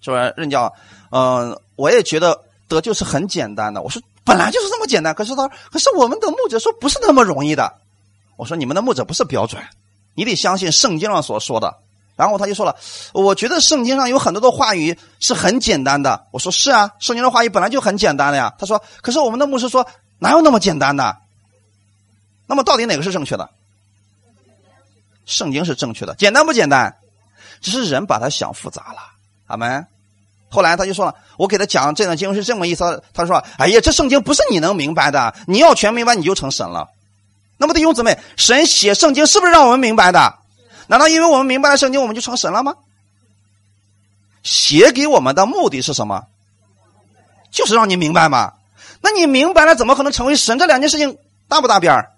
Speaker 1: 说任教，嗯，我也觉得得救是很简单的。”我说：“本来就是这么简单。”可是他，可是我们的牧者说不是那么容易的。我说：“你们的牧者不是标准，你得相信圣经上所说的。”然后他就说了：“我觉得圣经上有很多的话语是很简单的。”我说：“是啊，圣经的话语本来就很简单的呀。”他说：“可是我们的牧师说哪有那么简单的？那么到底哪个是正确的？”圣经是正确的，简单不简单？只是人把它想复杂了。阿门。后来他就说了，我给他讲这段经文是这么意思，他说：“哎呀，这圣经不是你能明白的，你要全明白你就成神了。”那么弟兄姊妹，神写圣经是不是让我们明白的？难道因为我们明白了圣经，我们就成神了吗？写给我们的目的是什么？就是让你明白嘛。那你明白了，怎么可能成为神？这两件事情搭不搭边儿？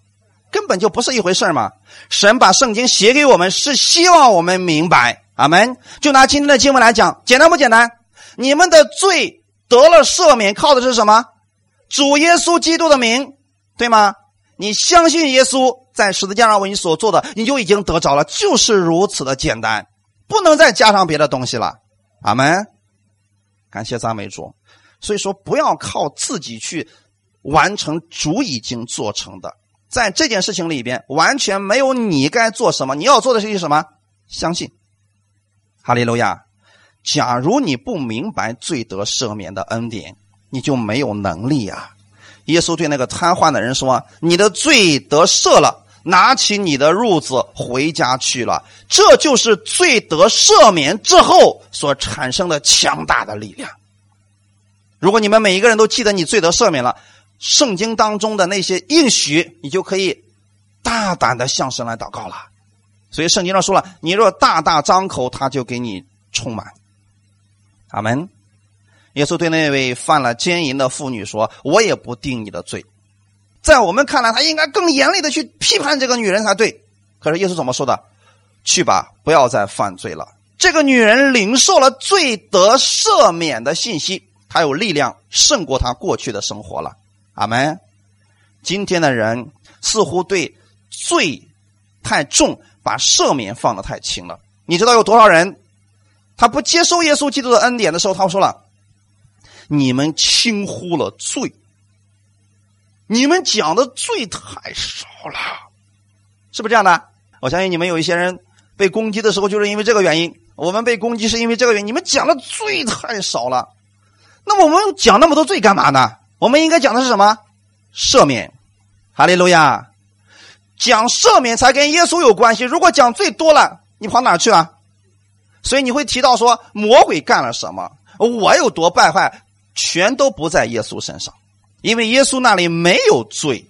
Speaker 1: 根本就不是一回事嘛。神把圣经写给我们，是希望我们明白。阿门。就拿今天的经文来讲，简单不简单？你们的罪得了赦免，靠的是什么？主耶稣基督的名，对吗？你相信耶稣在十字架上为你所做的，你就已经得着了，就是如此的简单，不能再加上别的东西了。阿门。感谢赞美主。所以说，不要靠自己去完成主已经做成的，在这件事情里边，完全没有你该做什么，你要做的是什么？相信。哈利路亚。假如你不明白罪得赦免的恩典，你就没有能力呀。耶稣对那个瘫痪的人说：“你的罪得赦了，拿起你的褥子回家去了。”这就是罪得赦免之后所产生的强大的力量。如果你们每一个人都记得你罪得赦免了，圣经当中的那些应许，你就可以大胆的向神来祷告了。所以圣经上说了：“你若大大张口，他就给你充满。”阿门。耶稣对那位犯了奸淫的妇女说：“我也不定你的罪。”在我们看来，他应该更严厉的去批判这个女人才对。可是耶稣怎么说的？去吧，不要再犯罪了。这个女人领受了罪得赦免的信息，她有力量胜过她过去的生活了。阿门。今天的人似乎对罪太重，把赦免放得太轻了。你知道有多少人？他不接受耶稣基督的恩典的时候，他说了：“你们轻忽了罪，你们讲的罪太少了，是不是这样的？我相信你们有一些人被攻击的时候，就是因为这个原因。我们被攻击是因为这个原因。你们讲的罪太少了，那我们讲那么多罪干嘛呢？我们应该讲的是什么？赦免，哈利路亚！讲赦免才跟耶稣有关系。如果讲罪多了，你跑哪去啊？”所以你会提到说魔鬼干了什么？我有多败坏，全都不在耶稣身上，因为耶稣那里没有罪，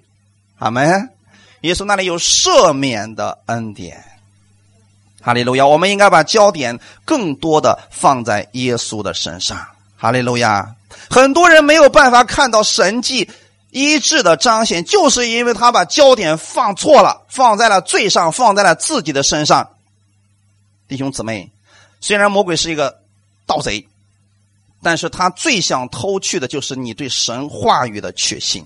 Speaker 1: 阿门。耶稣那里有赦免的恩典，哈利路亚。我们应该把焦点更多的放在耶稣的身上，哈利路亚。很多人没有办法看到神迹医治的彰显，就是因为他把焦点放错了，放在了罪上，放在了自己的身上。弟兄姊妹。虽然魔鬼是一个盗贼，但是他最想偷去的就是你对神话语的确信。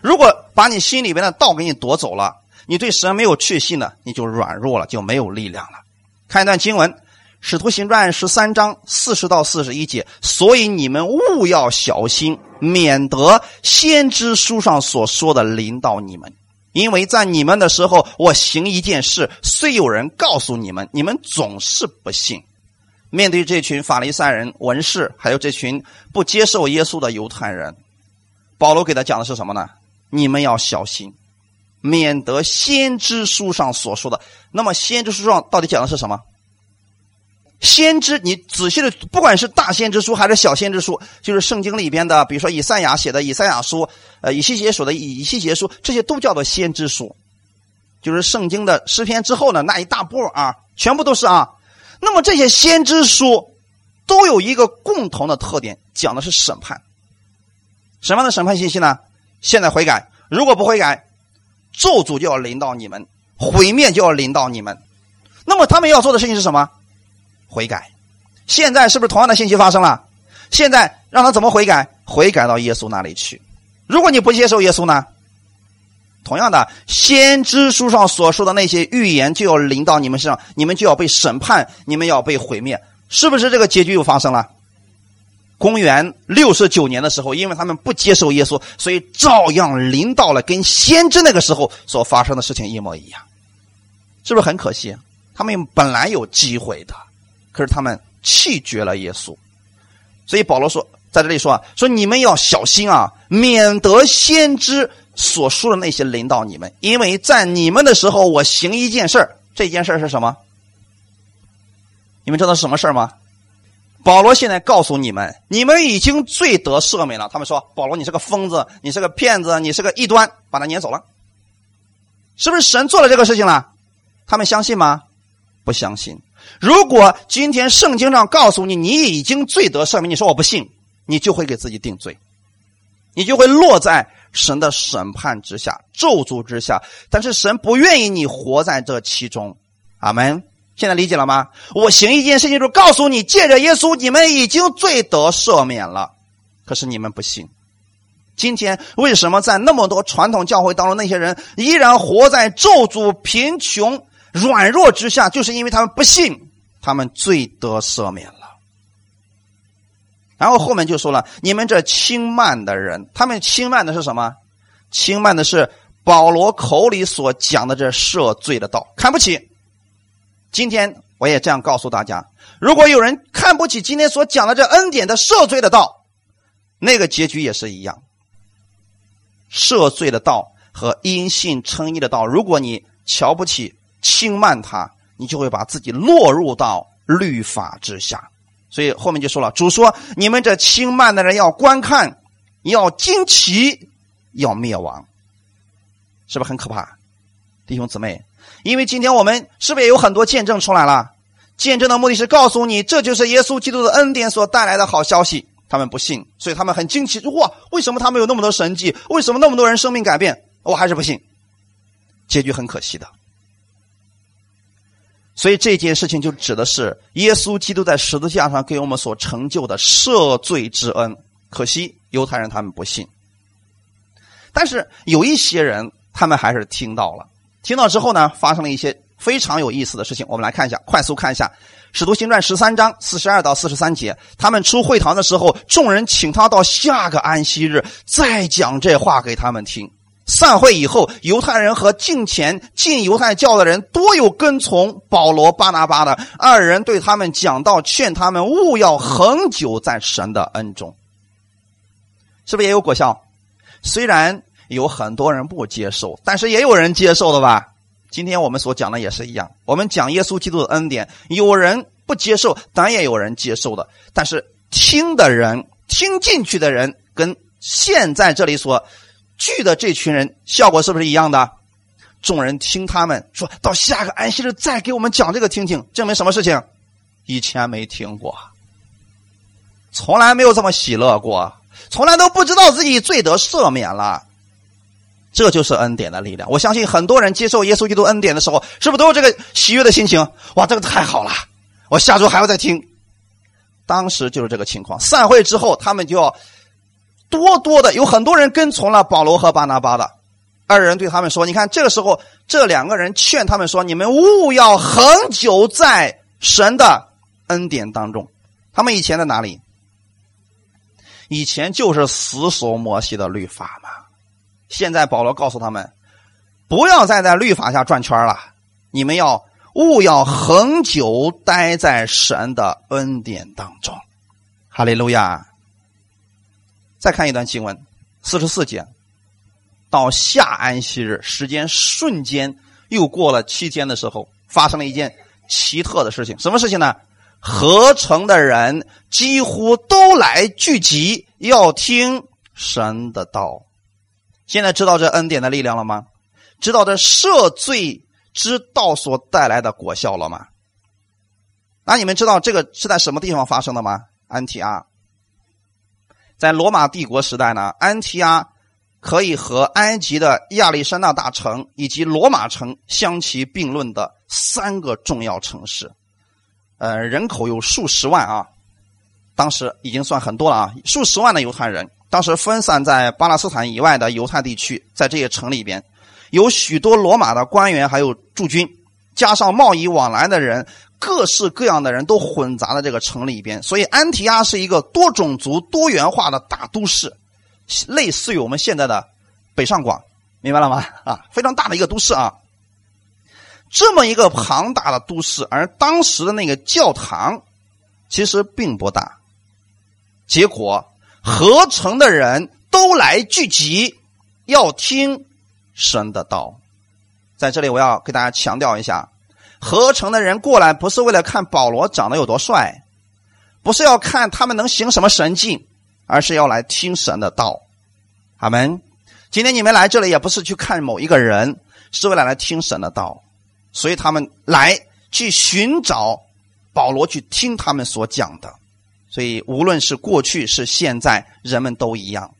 Speaker 1: 如果把你心里边的道给你夺走了，你对神没有确信了，你就软弱了，就没有力量了。看一段经文，《使徒行传》十三章四十到四十一节。所以你们务要小心，免得先知书上所说的临到你们。因为在你们的时候，我行一件事，虽有人告诉你们，你们总是不信。面对这群法利赛人、文士，还有这群不接受耶稣的犹太人，保罗给他讲的是什么呢？你们要小心，免得先知书上所说的。那么，先知书上到底讲的是什么？先知，你仔细的，不管是大先知书还是小先知书，就是圣经里边的，比如说以赛亚写的以赛亚书，呃，以西结书的以西结书，这些都叫做先知书，就是圣经的诗篇之后呢那一大波啊，全部都是啊。那么这些先知书都有一个共同的特点，讲的是审判。什么样的审判信息呢？现在悔改，如果不悔改，咒诅就要临到你们，毁灭就要临到你们。那么他们要做的事情是什么？悔改，现在是不是同样的信息发生了？现在让他怎么悔改？悔改到耶稣那里去。如果你不接受耶稣呢？同样的，先知书上所说的那些预言就要临到你们身上，你们就要被审判，你们要被毁灭，是不是这个结局又发生了？公元六十九年的时候，因为他们不接受耶稣，所以照样临到了跟先知那个时候所发生的事情一模一样，是不是很可惜？他们本来有机会的。可是他们弃绝了耶稣，所以保罗说，在这里说啊，说你们要小心啊，免得先知所说的那些领导你们，因为在你们的时候，我行一件事儿这件事儿是什么？你们知道是什么事儿吗？保罗现在告诉你们，你们已经罪得赦免了。他们说：“保罗，你是个疯子，你是个骗子，你是个异端，把他撵走了。”是不是神做了这个事情了？他们相信吗？不相信。如果今天圣经上告诉你你已经罪得赦免，你说我不信，你就会给自己定罪，你就会落在神的审判之下、咒诅之下。但是神不愿意你活在这其中。阿门。现在理解了吗？我行一件事情，就告诉你，借着耶稣，你们已经罪得赦免了。可是你们不信。今天为什么在那么多传统教会当中，那些人依然活在咒诅、贫穷、软弱之下？就是因为他们不信，他们罪得赦免了。然后后面就说了：“你们这轻慢的人，他们轻慢的是什么？轻慢的是保罗口里所讲的这赦罪的道，看不起。”今天我也这样告诉大家：如果有人看不起今天所讲的这恩典的赦罪的道，那个结局也是一样。赦罪的道和因信称义的道，如果你瞧不起、轻慢他，你就会把自己落入到律法之下。所以后面就说了：主说，你们这轻慢的人要观看，要惊奇，要灭亡，是不是很可怕，弟兄姊妹？因为今天我们是不是也有很多见证出来了？见证的目的是告诉你，这就是耶稣基督的恩典所带来的好消息。他们不信，所以他们很惊奇：哇，为什么他们有那么多神迹？为什么那么多人生命改变？我还是不信。结局很可惜的。所以这件事情就指的是耶稣基督在十字架上给我们所成就的赦罪之恩。可惜犹太人他们不信，但是有一些人他们还是听到了。听到之后呢，发生了一些非常有意思的事情。我们来看一下，快速看一下《使徒行传》十三章四十二到四十三节。他们出会堂的时候，众人请他到下个安息日再讲这话给他们听。散会以后，犹太人和敬前进犹太教的人多有跟从保罗、巴拿巴的。二人对他们讲道，劝他们勿要恒久在神的恩中。是不是也有果效？虽然。有很多人不接受，但是也有人接受的吧？今天我们所讲的也是一样。我们讲耶稣基督的恩典，有人不接受，当然也有人接受的。但是听的人、听进去的人，跟现在这里所聚的这群人，效果是不是一样的？众人听他们说到下个安息日再给我们讲这个听听，证明什么事情？以前没听过，从来没有这么喜乐过，从来都不知道自己罪得赦免了。这就是恩典的力量。我相信很多人接受耶稣基督恩典的时候，是不是都有这个喜悦的心情？哇，这个太好了！我下周还要再听。当时就是这个情况。散会之后，他们就要多多的有很多人跟从了保罗和巴拿巴的。二人对他们说：“你看，这个时候这两个人劝他们说：‘你们勿要恒久在神的恩典当中。’他们以前在哪里？以前就是死守摩西的律法嘛。”现在保罗告诉他们，不要再在律法下转圈了，你们要勿要恒久待在神的恩典当中。哈利路亚！再看一段经文，四十四节，到下安息日，时间瞬间又过了七天的时候，发生了一件奇特的事情。什么事情呢？合成的人几乎都来聚集，要听神的道。现在知道这恩典的力量了吗？知道这赦罪之道所带来的果效了吗？那你们知道这个是在什么地方发生的吗？安提阿，在罗马帝国时代呢，安提阿可以和埃及的亚历山大大城以及罗马城相提并论的三个重要城市，呃，人口有数十万啊，当时已经算很多了啊，数十万的犹太人。当时分散在巴勒斯坦以外的犹太地区，在这些城里边，有许多罗马的官员，还有驻军，加上贸易往来的人，各式各样的人都混杂在这个城里边。所以，安提阿是一个多种族、多元化的大都市，类似于我们现在的北上广，明白了吗？啊，非常大的一个都市啊。这么一个庞大的都市，而当时的那个教堂其实并不大，结果。合成的人都来聚集，要听神的道。在这里，我要给大家强调一下：合成的人过来不是为了看保罗长得有多帅，不是要看他们能行什么神迹，而是要来听神的道。阿门。今天你们来这里也不是去看某一个人，是为了来听神的道，所以他们来去寻找保罗，去听他们所讲的。所以无论是过去是现在，人们都一样。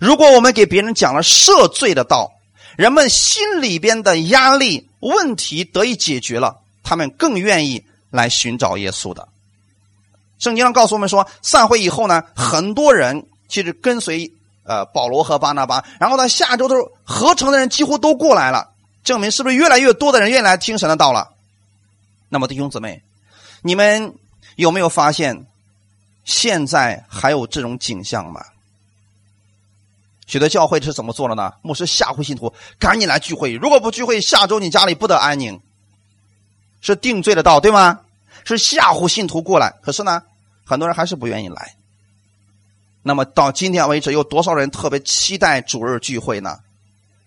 Speaker 1: 如果我们给别人讲了赦罪的道，人们心里边的压力问题得以解决了，他们更愿意来寻找耶稣的。圣经上告诉我们说，散会以后呢，很多人其实跟随。呃，保罗和巴拿巴，然后呢，下周都合成的人几乎都过来了，证明是不是越来越多的人愿意来听神的道了？那么弟兄姊妹，你们有没有发现，现在还有这种景象吗？许多教会是怎么做的呢？牧师吓唬信徒，赶紧来聚会，如果不聚会，下周你家里不得安宁，是定罪的道，对吗？是吓唬信徒过来，可是呢，很多人还是不愿意来。那么到今天为止，有多少人特别期待主日聚会呢？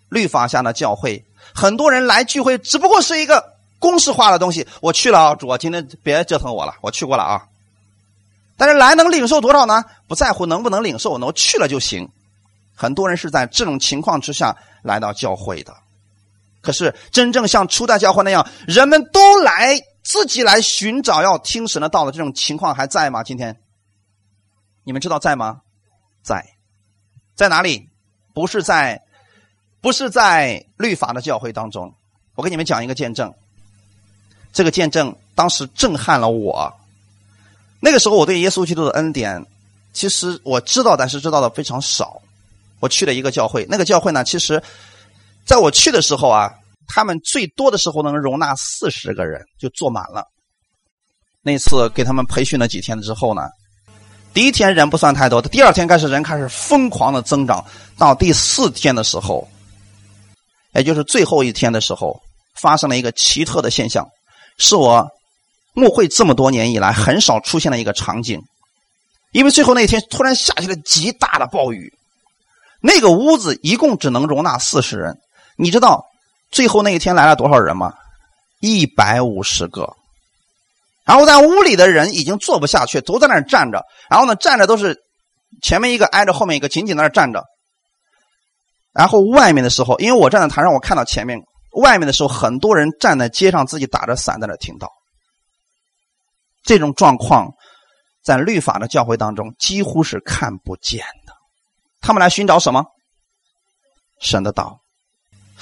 Speaker 1: 律法下的教会，很多人来聚会，只不过是一个公式化的东西。我去了啊，主，今天别折腾我了，我去过了啊。但是来能领受多少呢？不在乎能不能领受，能去了就行。很多人是在这种情况之下来到教会的。可是真正像初代教会那样，人们都来自己来寻找要听神的道的这种情况还在吗？今天你们知道在吗？在，在哪里？不是在，不是在律法的教会当中。我给你们讲一个见证，这个见证当时震撼了我。那个时候，我对耶稣基督的恩典，其实我知道，但是知道的非常少。我去了一个教会，那个教会呢，其实在我去的时候啊，他们最多的时候能容纳四十个人，就坐满了。那次给他们培训了几天之后呢？第一天人不算太多，第二天开始人开始疯狂的增长，到第四天的时候，也就是最后一天的时候，发生了一个奇特的现象，是我牧会这么多年以来很少出现的一个场景。因为最后那一天突然下起了极大的暴雨，那个屋子一共只能容纳四十人，你知道最后那一天来了多少人吗？一百五十个。然后在屋里的人已经坐不下去，都在那儿站着。然后呢，站着都是前面一个挨着后面一个，紧紧在那站着。然后外面的时候，因为我站在台上，我看到前面外面的时候，很多人站在街上，自己打着伞在那听到。这种状况在律法的教会当中几乎是看不见。他们来寻找什么？神的道。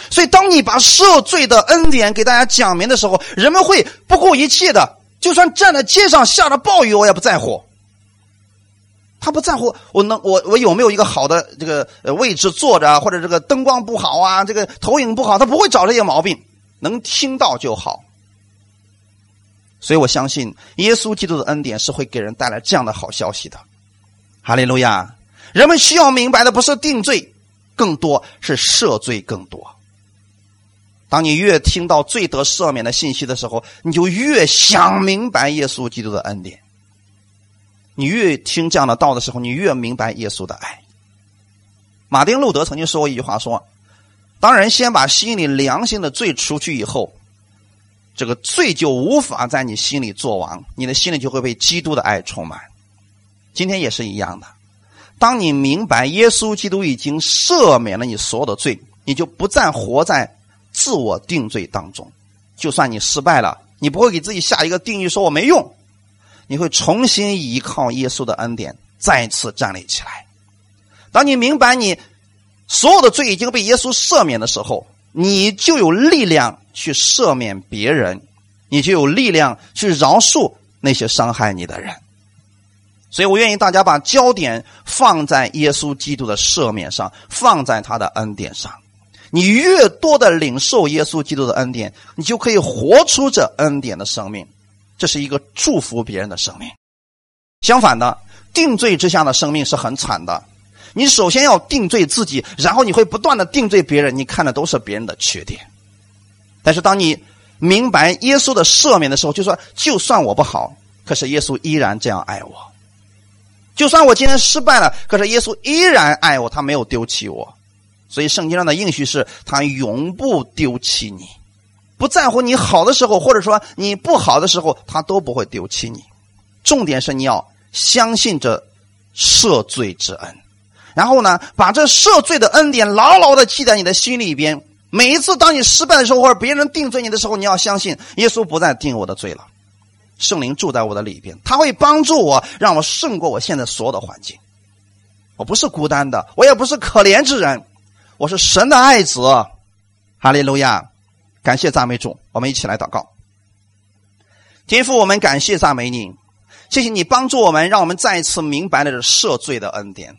Speaker 1: 所以，当你把赦罪的恩典给大家讲明的时候，人们会不顾一切的。就算站在街上下着暴雨，我也不在乎。他不在乎我能我我有没有一个好的这个位置坐着，或者这个灯光不好啊，这个投影不好，他不会找这些毛病，能听到就好。所以我相信耶稣基督的恩典是会给人带来这样的好消息的。哈利路亚！人们需要明白的不是定罪，更多是赦罪更多。当你越听到罪得赦免的信息的时候，你就越想明白耶稣基督的恩典。你越听这样的道的时候，你越明白耶稣的爱。马丁路德曾经说过一句话：说，当人先把心里良心的罪除去以后，这个罪就无法在你心里作王，你的心里就会被基督的爱充满。今天也是一样的，当你明白耶稣基督已经赦免了你所有的罪，你就不再活在。自我定罪当中，就算你失败了，你不会给自己下一个定义说我没用，你会重新依靠耶稣的恩典，再次站立起来。当你明白你所有的罪已经被耶稣赦免的时候，你就有力量去赦免别人，你就有力量去饶恕那些伤害你的人。所以我愿意大家把焦点放在耶稣基督的赦免上，放在他的恩典上。你越多的领受耶稣基督的恩典，你就可以活出这恩典的生命，这是一个祝福别人的生命。相反的，定罪之下的生命是很惨的。你首先要定罪自己，然后你会不断的定罪别人，你看的都是别人的缺点。但是当你明白耶稣的赦免的时候，就说就算我不好，可是耶稣依然这样爱我；就算我今天失败了，可是耶稣依然爱我，他没有丢弃我。所以圣经上的应许是，他永不丢弃你，不在乎你好的时候，或者说你不好的时候，他都不会丢弃你。重点是你要相信这赦罪之恩，然后呢，把这赦罪的恩典牢牢的记在你的心里边。每一次当你失败的时候，或者别人定罪你的时候，你要相信耶稣不再定我的罪了，圣灵住在我的里边，他会帮助我，让我胜过我现在所有的环境。我不是孤单的，我也不是可怜之人，我是神的爱子。哈利路亚，感谢赞美主，我们一起来祷告。天父，我们感谢赞美你，谢谢你帮助我们，让我们再一次明白了这赦罪的恩典。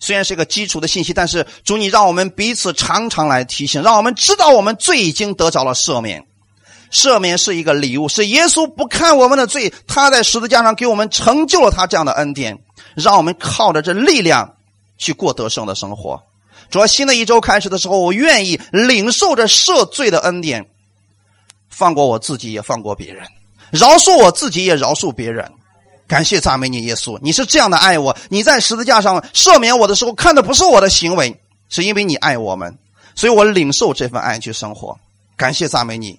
Speaker 1: 虽然是一个基础的信息，但是主你让我们彼此常常来提醒，让我们知道我们罪已经得着了赦免。赦免是一个礼物，是耶稣不看我们的罪，他在十字架上给我们成就了他这样的恩典，让我们靠着这力量去过得胜的生活。主要新的一周开始的时候，我愿意领受着赦罪的恩典，放过我自己，也放过别人。饶恕我自己，也饶恕别人。感谢赞美你，耶稣，你是这样的爱我。你在十字架上赦免我的时候，看的不是我的行为，是因为你爱我们，所以我领受这份爱去生活。感谢赞美你，